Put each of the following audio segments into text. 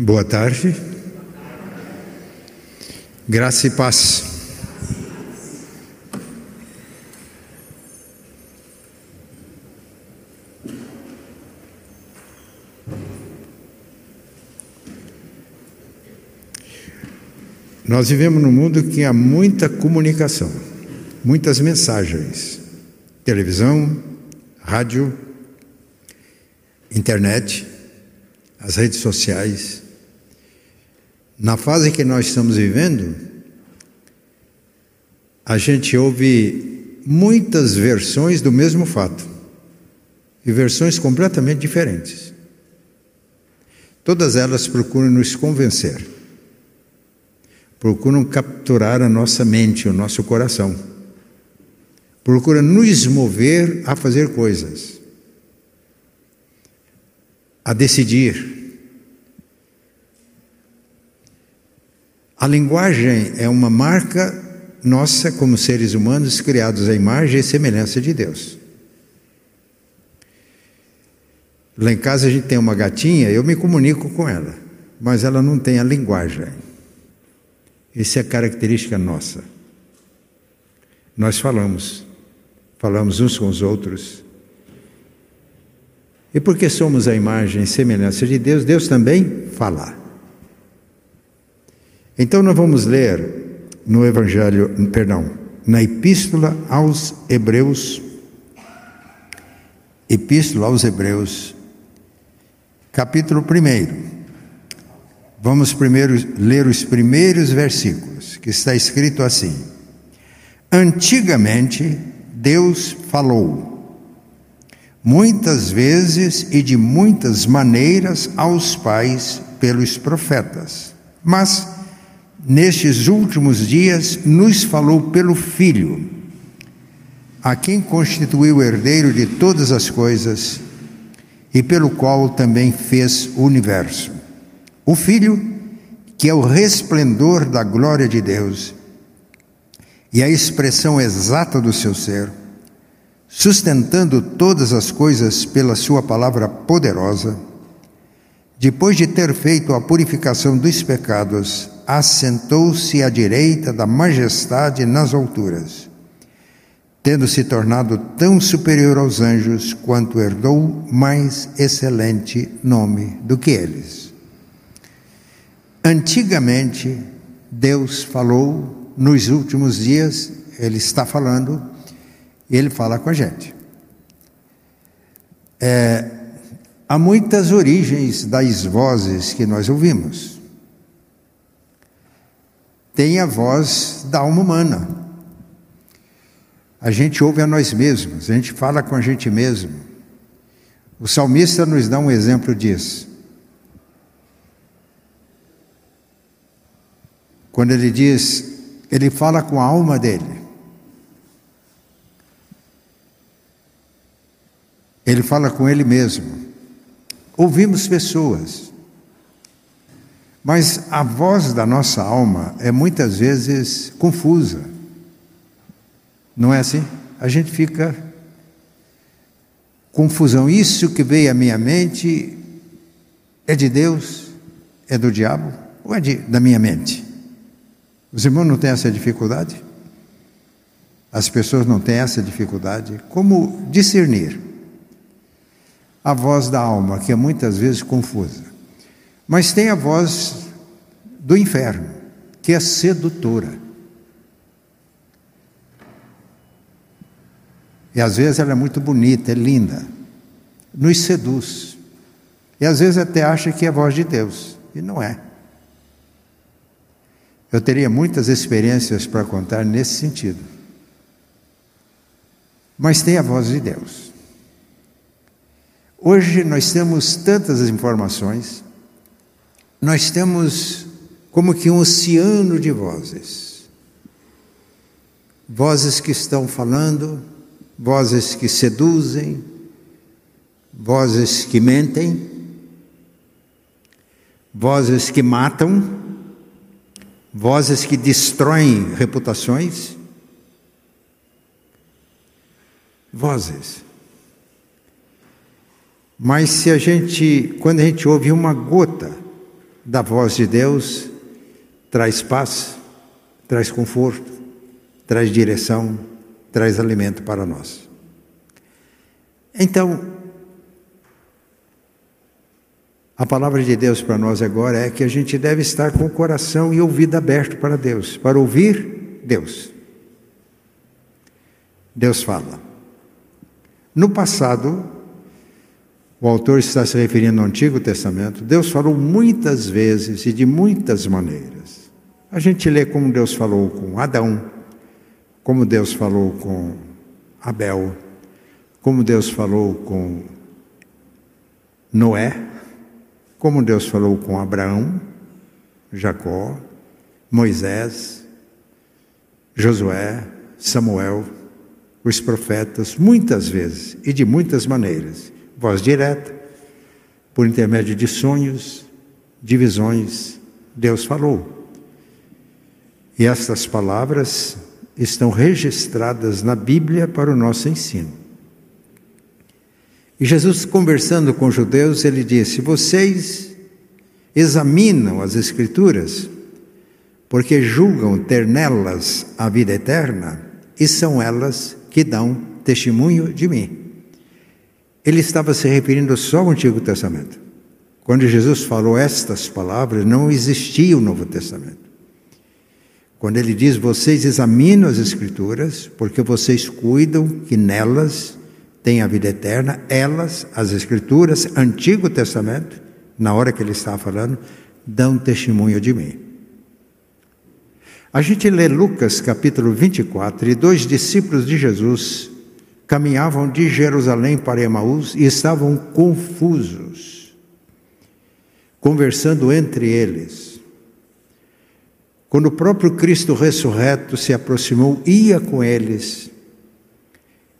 Boa tarde. Graça e paz. Nós vivemos num mundo que há muita comunicação, muitas mensagens, televisão, rádio, internet, as redes sociais. Na fase que nós estamos vivendo, a gente ouve muitas versões do mesmo fato e versões completamente diferentes. Todas elas procuram nos convencer, procuram capturar a nossa mente, o nosso coração, procuram nos mover a fazer coisas, a decidir, A linguagem é uma marca nossa como seres humanos criados à imagem e semelhança de Deus. Lá em casa a gente tem uma gatinha, eu me comunico com ela, mas ela não tem a linguagem. Isso é característica nossa. Nós falamos, falamos uns com os outros. E porque somos a imagem e semelhança de Deus, Deus também fala. Então nós vamos ler no Evangelho, perdão, na Epístola aos Hebreus, Epístola aos Hebreus, capítulo 1. Vamos primeiro ler os primeiros versículos, que está escrito assim: Antigamente Deus falou, muitas vezes e de muitas maneiras aos pais pelos profetas, mas nestes últimos dias, nos falou pelo Filho, a quem constituiu herdeiro de todas as coisas e pelo qual também fez o universo. O Filho, que é o resplendor da glória de Deus e a expressão exata do seu ser, sustentando todas as coisas pela Sua palavra poderosa, depois de ter feito a purificação dos pecados, assentou-se à direita da majestade nas alturas, tendo se tornado tão superior aos anjos quanto herdou mais excelente nome do que eles. Antigamente, Deus falou, nos últimos dias, Ele está falando, e Ele fala com a gente. É, há muitas origens das vozes que nós ouvimos tem a voz da alma humana. A gente ouve a nós mesmos, a gente fala com a gente mesmo. O salmista nos dá um exemplo disso. Quando ele diz, ele fala com a alma dele. Ele fala com ele mesmo. Ouvimos pessoas. Mas a voz da nossa alma é muitas vezes confusa. Não é assim? A gente fica confusão. Isso que veio à minha mente é de Deus? É do diabo? Ou é de, da minha mente? Os irmãos não têm essa dificuldade? As pessoas não têm essa dificuldade? Como discernir a voz da alma, que é muitas vezes confusa? Mas tem a voz do inferno, que é sedutora. E às vezes ela é muito bonita, é linda, nos seduz. E às vezes até acha que é a voz de Deus, e não é. Eu teria muitas experiências para contar nesse sentido. Mas tem a voz de Deus. Hoje nós temos tantas informações, nós temos como que um oceano de vozes. Vozes que estão falando, vozes que seduzem, vozes que mentem, vozes que matam, vozes que destroem reputações. Vozes. Mas se a gente, quando a gente ouve uma gota da voz de Deus traz paz, traz conforto, traz direção, traz alimento para nós. Então, a palavra de Deus para nós agora é que a gente deve estar com o coração e ouvido aberto para Deus, para ouvir Deus. Deus fala. No passado, o autor está se referindo ao Antigo Testamento, Deus falou muitas vezes e de muitas maneiras. A gente lê como Deus falou com Adão, como Deus falou com Abel, como Deus falou com Noé, como Deus falou com Abraão, Jacó, Moisés, Josué, Samuel, os profetas, muitas vezes e de muitas maneiras. Voz direta, por intermédio de sonhos, de visões, Deus falou. E estas palavras estão registradas na Bíblia para o nosso ensino. E Jesus, conversando com os judeus, ele disse: Vocês examinam as Escrituras, porque julgam ter nelas a vida eterna, e são elas que dão testemunho de mim. Ele estava se referindo só ao Antigo Testamento. Quando Jesus falou estas palavras, não existia o Novo Testamento. Quando ele diz: Vocês examinam as Escrituras, porque vocês cuidam que nelas têm a vida eterna, elas, as Escrituras, Antigo Testamento, na hora que ele estava falando, dão testemunho de mim. A gente lê Lucas capítulo 24, e dois discípulos de Jesus caminhavam de Jerusalém para Emaús e estavam confusos, conversando entre eles. Quando o próprio Cristo ressurreto se aproximou, ia com eles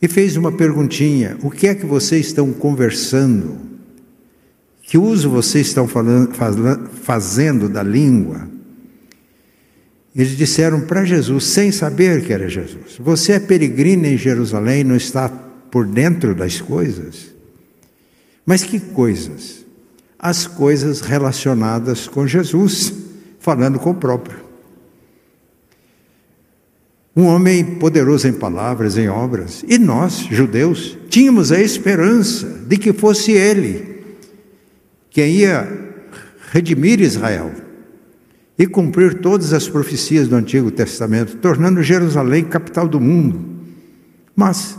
e fez uma perguntinha: O que é que vocês estão conversando? Que uso vocês estão falando, fazendo da língua? Eles disseram para Jesus, sem saber que era Jesus: Você é peregrino em Jerusalém, não está por dentro das coisas? Mas que coisas? As coisas relacionadas com Jesus, falando com o próprio. Um homem poderoso em palavras, em obras. E nós, judeus, tínhamos a esperança de que fosse ele quem ia redimir Israel e cumprir todas as profecias do Antigo Testamento, tornando Jerusalém capital do mundo. Mas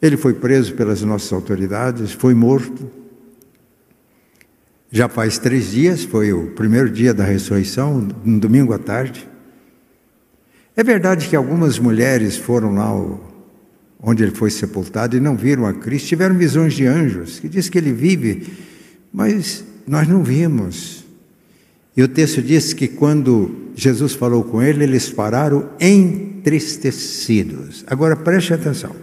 ele foi preso pelas nossas autoridades, foi morto. Já faz três dias, foi o primeiro dia da ressurreição, um domingo à tarde. É verdade que algumas mulheres foram lá onde ele foi sepultado e não viram a Cristo, tiveram visões de anjos, que diz que ele vive, mas nós não vimos. E o texto diz que quando Jesus falou com ele, eles pararam entristecidos. Agora preste atenção.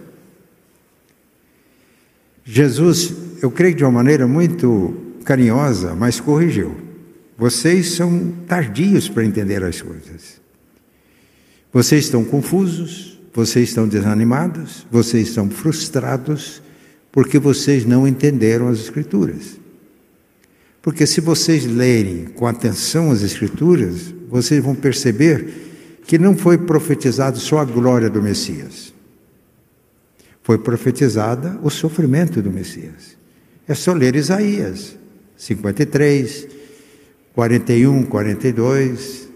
Jesus, eu creio de uma maneira muito carinhosa, mas corrigiu. Vocês são tardios para entender as coisas. Vocês estão confusos, vocês estão desanimados, vocês estão frustrados, porque vocês não entenderam as Escrituras. Porque se vocês lerem com atenção as Escrituras, vocês vão perceber que não foi profetizado só a glória do Messias. Foi profetizada o sofrimento do Messias. É só ler Isaías 53, 41, 42,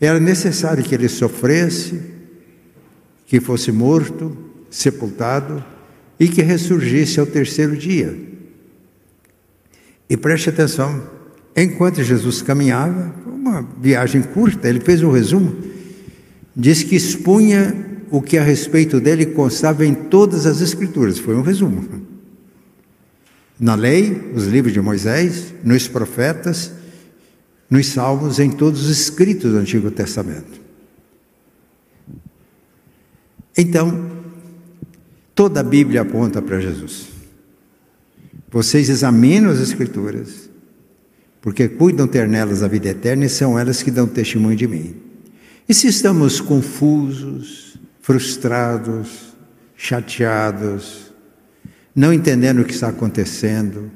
era necessário que ele sofresse, que fosse morto, sepultado e que ressurgisse ao terceiro dia. E preste atenção, enquanto Jesus caminhava, uma viagem curta, ele fez um resumo, diz que expunha o que a respeito dele constava em todas as Escrituras, foi um resumo. Na lei, os livros de Moisés, nos profetas, nos Salmos, em todos os escritos do Antigo Testamento. Então, toda a Bíblia aponta para Jesus. Vocês examinam as Escrituras, porque cuidam ter nelas a vida eterna e são elas que dão testemunho de mim. E se estamos confusos, frustrados, chateados, não entendendo o que está acontecendo,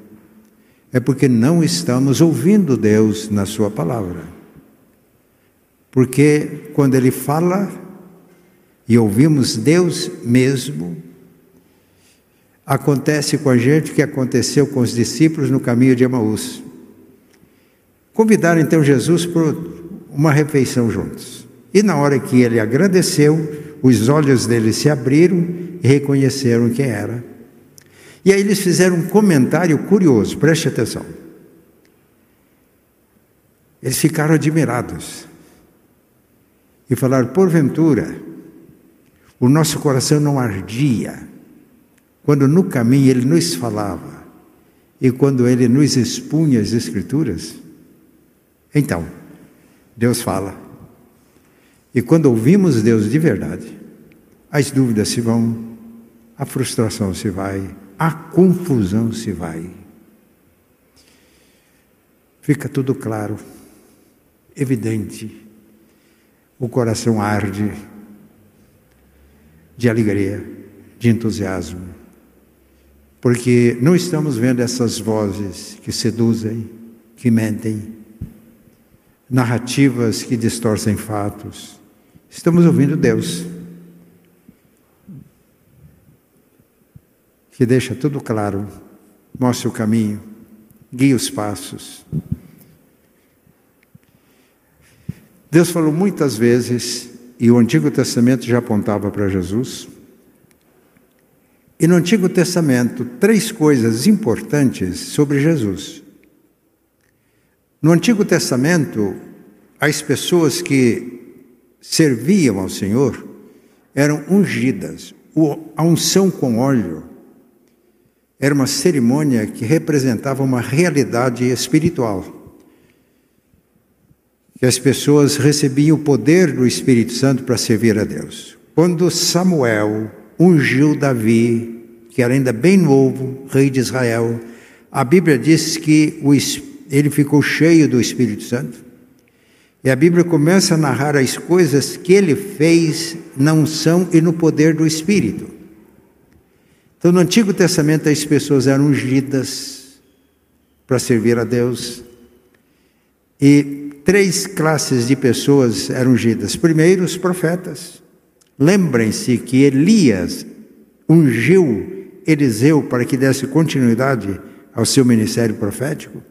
é porque não estamos ouvindo Deus na Sua palavra. Porque quando Ele fala e ouvimos Deus mesmo, acontece com a gente o que aconteceu com os discípulos no caminho de Emaús. Convidaram então Jesus para uma refeição juntos. E na hora que ele agradeceu, os olhos dele se abriram e reconheceram quem era. E aí eles fizeram um comentário curioso, preste atenção. Eles ficaram admirados e falaram: porventura, o nosso coração não ardia quando no caminho ele nos falava e quando ele nos expunha as Escrituras? Então, Deus fala. E quando ouvimos Deus de verdade, as dúvidas se vão, a frustração se vai, a confusão se vai. Fica tudo claro, evidente. O coração arde de alegria, de entusiasmo, porque não estamos vendo essas vozes que seduzem, que mentem, narrativas que distorcem fatos. Estamos ouvindo Deus. que deixa tudo claro, mostra o caminho, guia os passos. Deus falou muitas vezes, e o Antigo Testamento já apontava para Jesus. E no Antigo Testamento, três coisas importantes sobre Jesus. No Antigo Testamento, as pessoas que serviam ao Senhor eram ungidas. A unção com óleo era uma cerimônia que representava uma realidade espiritual. Que as pessoas recebiam o poder do Espírito Santo para servir a Deus. Quando Samuel ungiu Davi, que era ainda bem novo, rei de Israel, a Bíblia diz que ele ficou cheio do Espírito Santo. E a Bíblia começa a narrar as coisas que ele fez na unção e no poder do Espírito. Então, no Antigo Testamento, as pessoas eram ungidas para servir a Deus. E três classes de pessoas eram ungidas. Primeiro, os profetas. Lembrem-se que Elias ungiu Eliseu para que desse continuidade ao seu ministério profético.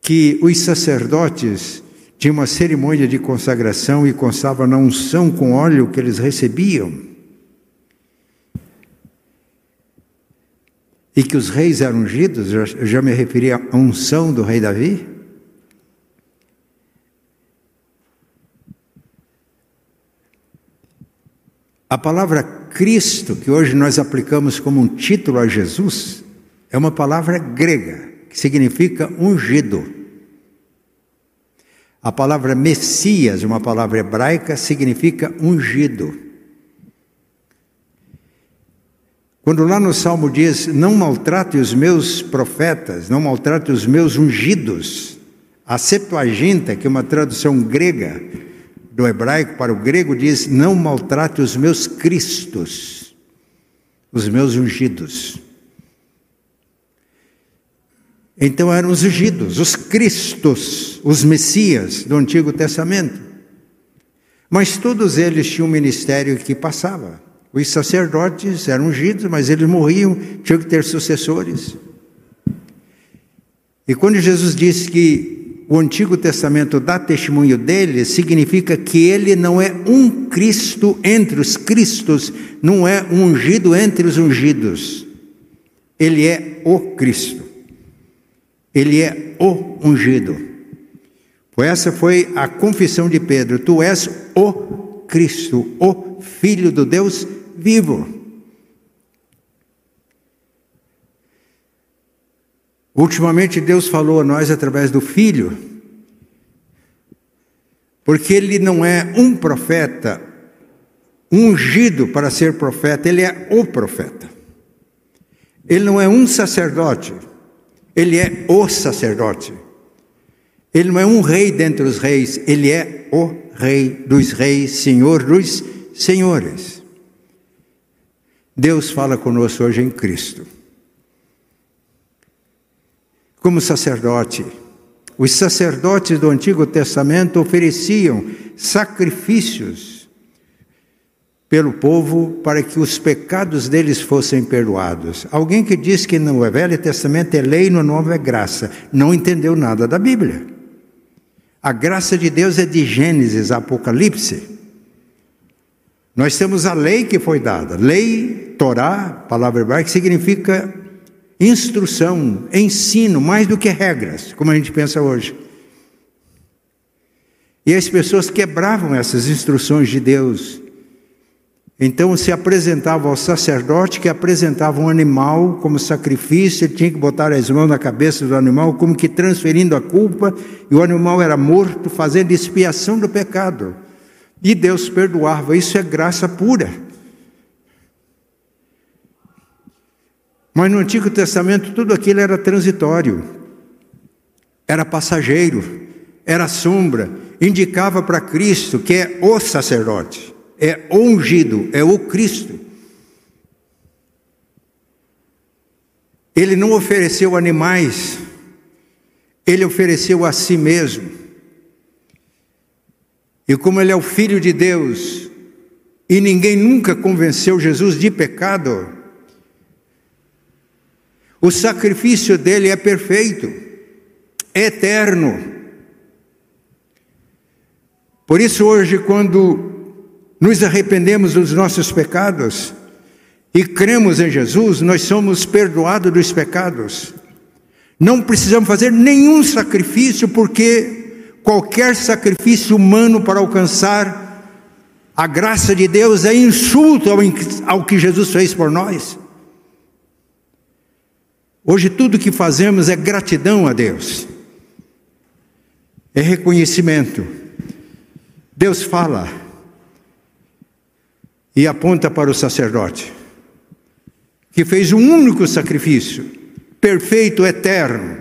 Que os sacerdotes tinham uma cerimônia de consagração e constava na unção com óleo que eles recebiam. e que os reis eram ungidos, eu já me referi à unção do rei Davi. A palavra Cristo, que hoje nós aplicamos como um título a Jesus, é uma palavra grega, que significa ungido. A palavra Messias, uma palavra hebraica, significa ungido. Quando lá no Salmo diz: Não maltrate os meus profetas, não maltrate os meus ungidos. A Septuaginta, que é uma tradução grega do hebraico para o grego, diz: Não maltrate os meus cristos, os meus ungidos. Então eram os ungidos, os cristos, os messias do Antigo Testamento. Mas todos eles tinham um ministério que passava. Os sacerdotes eram ungidos, mas eles morriam, tinham que ter sucessores. E quando Jesus disse que o Antigo Testamento dá testemunho dele, significa que ele não é um Cristo entre os Cristos, não é um ungido entre os ungidos. Ele é o Cristo. Ele é o ungido. Essa foi a confissão de Pedro: Tu és o Cristo, o Filho do Deus vivo. Ultimamente Deus falou a nós através do Filho, porque ele não é um profeta ungido para ser profeta, ele é o profeta. Ele não é um sacerdote, ele é o sacerdote. Ele não é um rei dentre os reis, ele é o rei dos reis, senhor dos senhores. Deus fala conosco hoje em Cristo. Como sacerdote. Os sacerdotes do Antigo Testamento ofereciam sacrifícios pelo povo para que os pecados deles fossem perdoados. Alguém que diz que no Velho Testamento é lei no Novo é graça, não entendeu nada da Bíblia. A graça de Deus é de Gênesis Apocalipse. Nós temos a lei que foi dada. Lei, Torá, palavra hebraica, significa instrução, ensino, mais do que regras, como a gente pensa hoje. E as pessoas quebravam essas instruções de Deus. Então se apresentava ao sacerdote que apresentava um animal como sacrifício, ele tinha que botar as mãos na cabeça do animal, como que transferindo a culpa, e o animal era morto, fazendo expiação do pecado. E Deus perdoava, isso é graça pura. Mas no Antigo Testamento tudo aquilo era transitório, era passageiro, era sombra, indicava para Cristo, que é o sacerdote, é o ungido, é o Cristo. Ele não ofereceu animais, ele ofereceu a si mesmo. E como ele é o Filho de Deus, e ninguém nunca convenceu Jesus de pecado, o sacrifício dele é perfeito, eterno. Por isso, hoje, quando nos arrependemos dos nossos pecados e cremos em Jesus, nós somos perdoados dos pecados. Não precisamos fazer nenhum sacrifício, porque qualquer sacrifício humano para alcançar a graça de Deus é insulto ao que Jesus fez por nós. Hoje tudo que fazemos é gratidão a Deus, é reconhecimento. Deus fala e aponta para o sacerdote, que fez um único sacrifício, perfeito, eterno.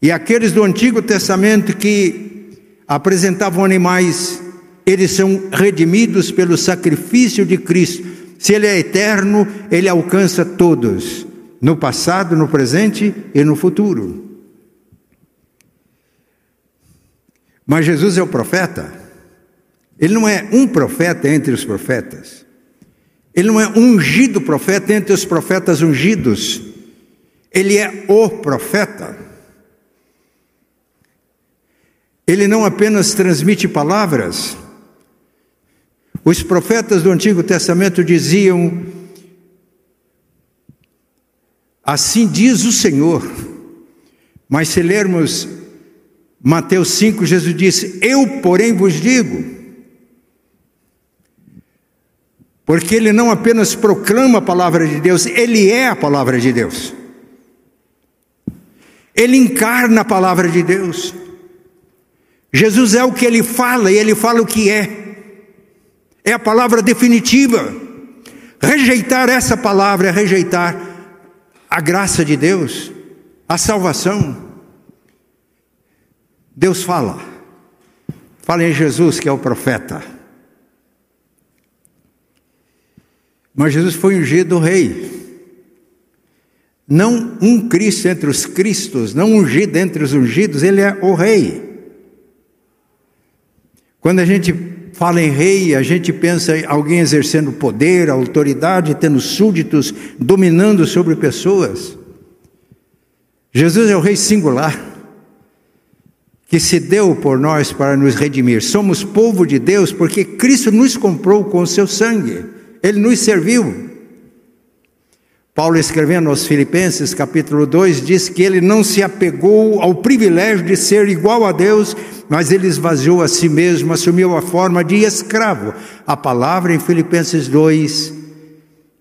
E aqueles do Antigo Testamento que apresentavam animais, eles são redimidos pelo sacrifício de Cristo. Se Ele é eterno, Ele alcança todos no passado, no presente e no futuro. Mas Jesus é o profeta. Ele não é um profeta entre os profetas. Ele não é ungido profeta entre os profetas ungidos. Ele é o profeta. Ele não apenas transmite palavras. Os profetas do Antigo Testamento diziam Assim diz o Senhor. Mas se lermos Mateus 5, Jesus disse: Eu, porém, vos digo. Porque ele não apenas proclama a palavra de Deus, ele é a palavra de Deus. Ele encarna a palavra de Deus. Jesus é o que ele fala e ele fala o que é. É a palavra definitiva. Rejeitar essa palavra é rejeitar a graça de Deus, a salvação. Deus fala, fala em Jesus que é o profeta. Mas Jesus foi ungido rei. Não um Cristo entre os Cristos, não ungido entre os ungidos, ele é o rei. Quando a gente fala em rei, a gente pensa em alguém exercendo poder, autoridade, tendo súditos, dominando sobre pessoas. Jesus é o rei singular, que se deu por nós para nos redimir. Somos povo de Deus porque Cristo nos comprou com o seu sangue, ele nos serviu. Paulo, escrevendo aos Filipenses, capítulo 2, diz que ele não se apegou ao privilégio de ser igual a Deus, mas ele esvaziou a si mesmo, assumiu a forma de escravo. A palavra em Filipenses 2,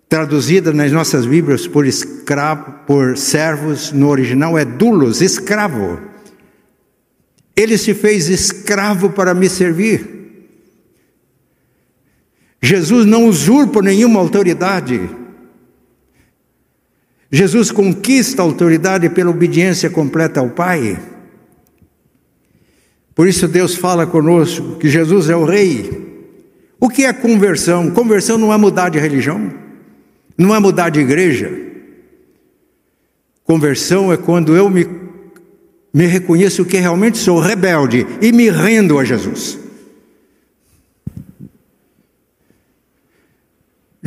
traduzida nas nossas Bíblias por escravo, por servos, no original é dulos, escravo. Ele se fez escravo para me servir. Jesus não usurpa nenhuma autoridade. Jesus conquista a autoridade pela obediência completa ao Pai. Por isso Deus fala conosco que Jesus é o Rei. O que é conversão? Conversão não é mudar de religião, não é mudar de igreja. Conversão é quando eu me Me reconheço que realmente sou rebelde e me rendo a Jesus.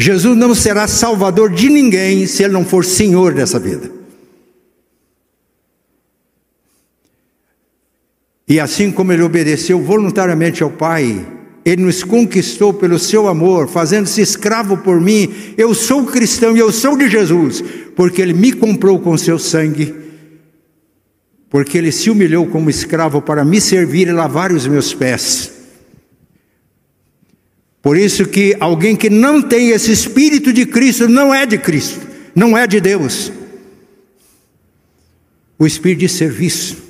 Jesus não será salvador de ninguém se ele não for senhor dessa vida. E assim como ele obedeceu voluntariamente ao Pai, ele nos conquistou pelo seu amor, fazendo-se escravo por mim. Eu sou cristão e eu sou de Jesus, porque ele me comprou com seu sangue, porque ele se humilhou como escravo para me servir e lavar os meus pés. Por isso que alguém que não tem esse espírito de Cristo não é de Cristo, não é de Deus. O espírito de serviço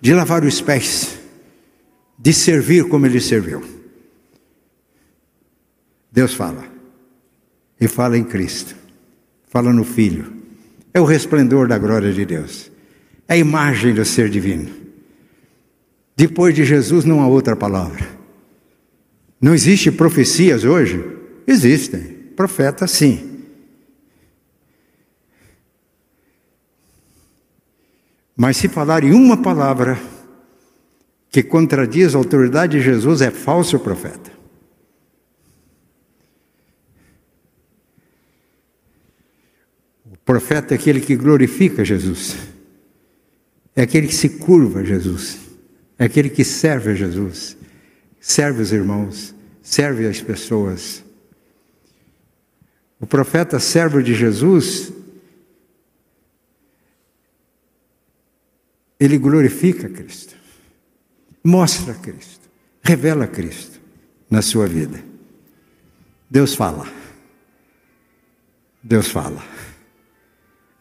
de lavar os pés, de servir como ele serviu. Deus fala, e fala em Cristo, fala no Filho, é o resplendor da glória de Deus, é a imagem do ser divino. Depois de Jesus não há outra palavra. Não existe profecias hoje? Existem, profetas sim. Mas se falarem uma palavra que contradiz a autoridade de Jesus, é falso profeta. O profeta é aquele que glorifica Jesus, é aquele que se curva a Jesus, é aquele que serve a Jesus, serve os irmãos, serve as pessoas. O profeta servo de Jesus ele glorifica Cristo, mostra Cristo, revela Cristo na sua vida. Deus fala. Deus fala.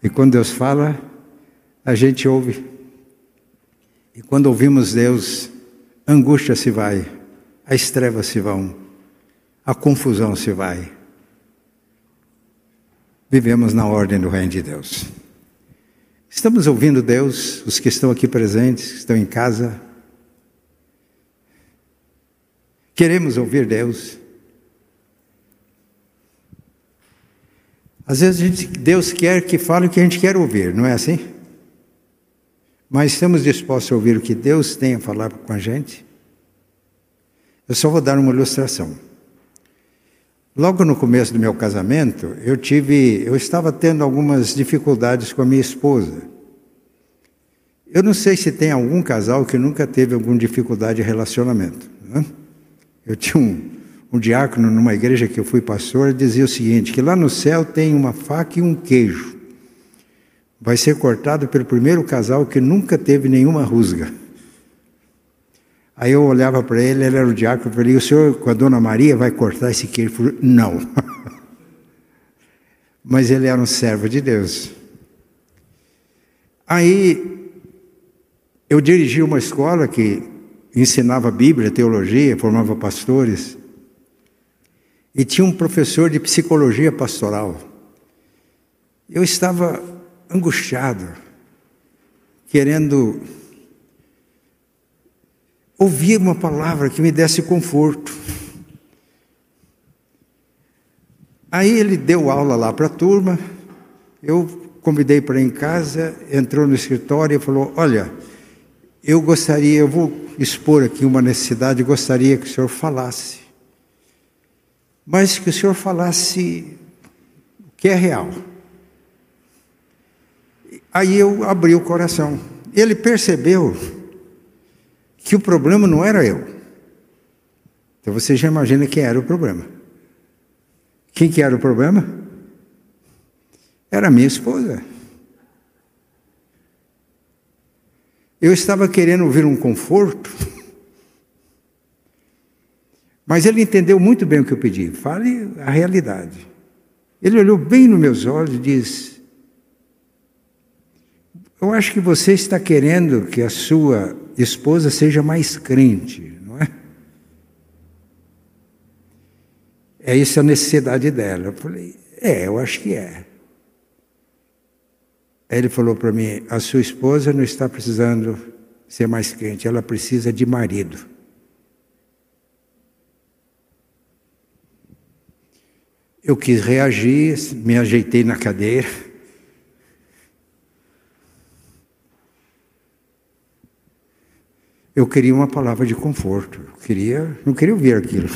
E quando Deus fala, a gente ouve. E quando ouvimos Deus, angústia se vai, as trevas se vão, a confusão se vai. Vivemos na ordem do reino de Deus. Estamos ouvindo Deus, os que estão aqui presentes, que estão em casa. Queremos ouvir Deus. Às vezes gente, Deus quer que fale o que a gente quer ouvir, não é assim? Mas estamos dispostos a ouvir o que Deus tem a falar com a gente? Eu só vou dar uma ilustração. Logo no começo do meu casamento, eu tive, eu estava tendo algumas dificuldades com a minha esposa. Eu não sei se tem algum casal que nunca teve alguma dificuldade de relacionamento. Né? Eu tinha um, um diácono numa igreja que eu fui pastor, dizia o seguinte: que lá no céu tem uma faca e um queijo. Vai ser cortado pelo primeiro casal que nunca teve nenhuma rusga. Aí eu olhava para ele, ele era o diácono, eu falei, o senhor com a dona Maria vai cortar esse queijo? Ele falou, não. Mas ele era um servo de Deus. Aí eu dirigi uma escola que ensinava Bíblia, teologia, formava pastores. E tinha um professor de psicologia pastoral. Eu estava angustiado, querendo ouvir uma palavra que me desse conforto. Aí ele deu aula lá para a turma, eu convidei para em casa, entrou no escritório e falou: Olha, eu gostaria, eu vou expor aqui uma necessidade, gostaria que o senhor falasse, mas que o senhor falasse o que é real. Aí eu abri o coração. Ele percebeu que o problema não era eu. Então você já imagina quem era o problema. Quem que era o problema? Era minha esposa. Eu estava querendo ouvir um conforto, mas ele entendeu muito bem o que eu pedi. Fale a realidade. Ele olhou bem nos meus olhos e disse: Eu acho que você está querendo que a sua esposa seja mais crente, não é? É isso a necessidade dela. Eu falei, é, eu acho que é. Aí ele falou para mim: a sua esposa não está precisando ser mais crente, ela precisa de marido. Eu quis reagir, me ajeitei na cadeira. Eu queria uma palavra de conforto. Eu queria, não queria ouvir aquilo.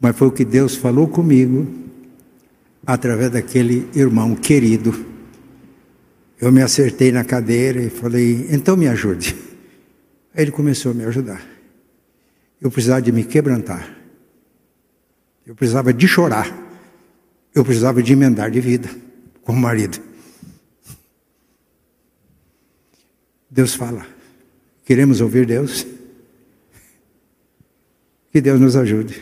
Mas foi o que Deus falou comigo através daquele irmão querido. Eu me acertei na cadeira e falei: "Então me ajude". Aí ele começou a me ajudar. Eu precisava de me quebrantar. Eu precisava de chorar. Eu precisava de emendar de vida como marido. Deus fala. Queremos ouvir Deus? Que Deus nos ajude.